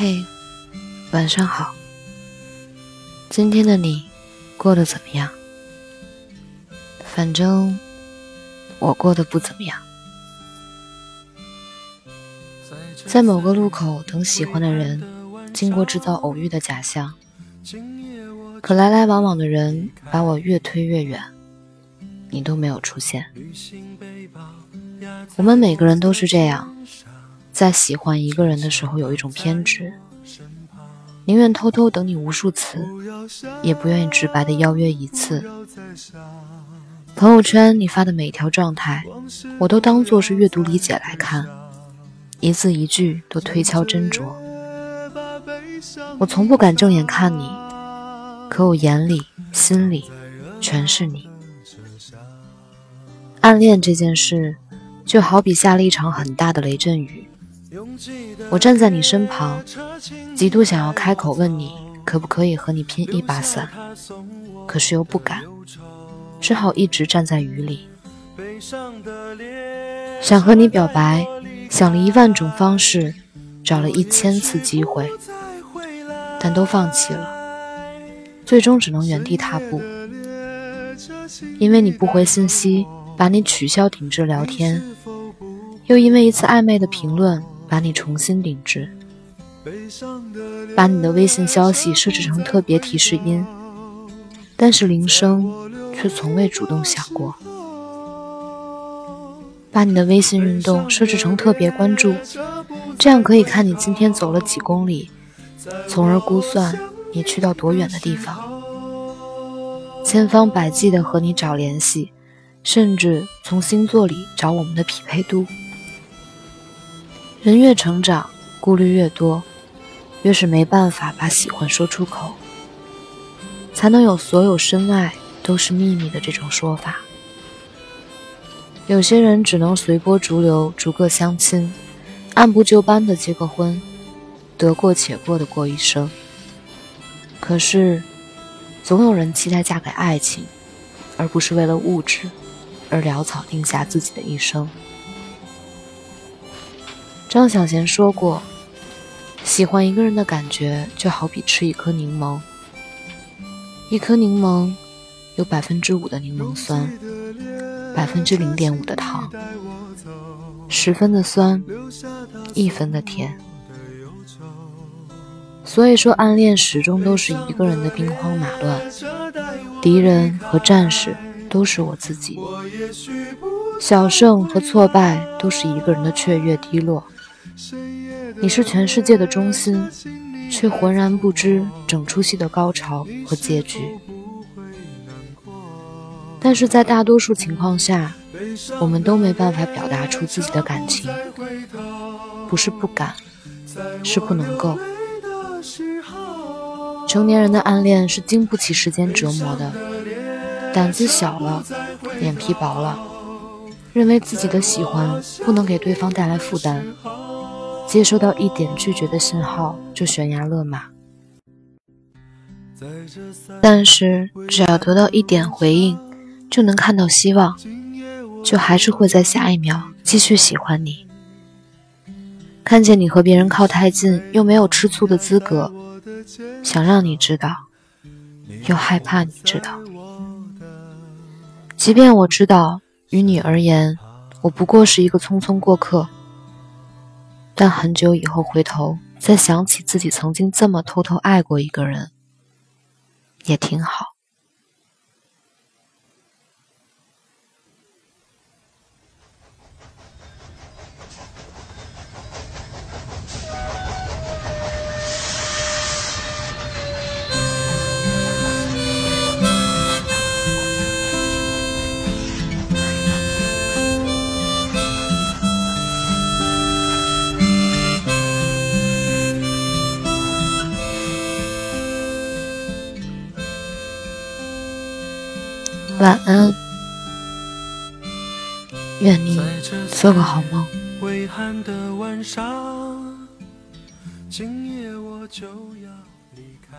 嘿，晚上好。今天的你过得怎么样？反正我过得不怎么样。在某个路口等喜欢的人，经过制造偶遇的假象，可来来往往的人把我越推越远，你都没有出现。我们每个人都是这样。在喜欢一个人的时候，有一种偏执，宁愿偷偷等你无数次，也不愿意直白的邀约一次。朋友圈你发的每一条状态，我都当做是阅读理解来看，一字一句都推敲斟酌。我从不敢正眼看你，可我眼里、心里全是你。暗恋这件事，就好比下了一场很大的雷阵雨。我站在你身旁，极度想要开口问你可不可以和你拼一把伞，可是又不敢，只好一直站在雨里。想和你表白，想了一万种方式，找了一千次机会，但都放弃了，最终只能原地踏步。因为你不回信息，把你取消停置聊天，又因为一次暧昧的评论。把你重新顶置，把你的微信消息设置成特别提示音，但是铃声却从未主动响过。把你的微信运动设置成特别关注，这样可以看你今天走了几公里，从而估算你去到多远的地方。千方百计的和你找联系，甚至从星座里找我们的匹配度。人越成长，顾虑越多，越是没办法把喜欢说出口，才能有所有深爱都是秘密的这种说法。有些人只能随波逐流，逐个相亲，按部就班的结个婚，得过且过的过一生。可是，总有人期待嫁给爱情，而不是为了物质而潦草定下自己的一生。张小娴说过：“喜欢一个人的感觉，就好比吃一颗柠檬。一颗柠檬有百分之五的柠檬酸，百分之零点五的糖，十分的酸，一分的甜。所以说，暗恋始终都是一个人的兵荒马乱，敌人和战士都是我自己，小胜和挫败都是一个人的雀跃低落。”你是全世界的中心，却浑然不知整出戏的高潮和结局。但是在大多数情况下，我们都没办法表达出自己的感情，不是不敢，是不能够。成年人的暗恋是经不起时间折磨的，胆子小了，脸皮薄了，认为自己的喜欢不能给对方带来负担。接收到一点拒绝的信号就悬崖勒马，但是只要得到一点回应，就能看到希望，就还是会在下一秒继续喜欢你。看见你和别人靠太近，又没有吃醋的资格，想让你知道，又害怕你知道。即便我知道，于你而言，我不过是一个匆匆过客。但很久以后回头再想起自己曾经这么偷偷爱过一个人，也挺好。晚安，愿你做个好梦。微寒的晚上，今夜我就要离开。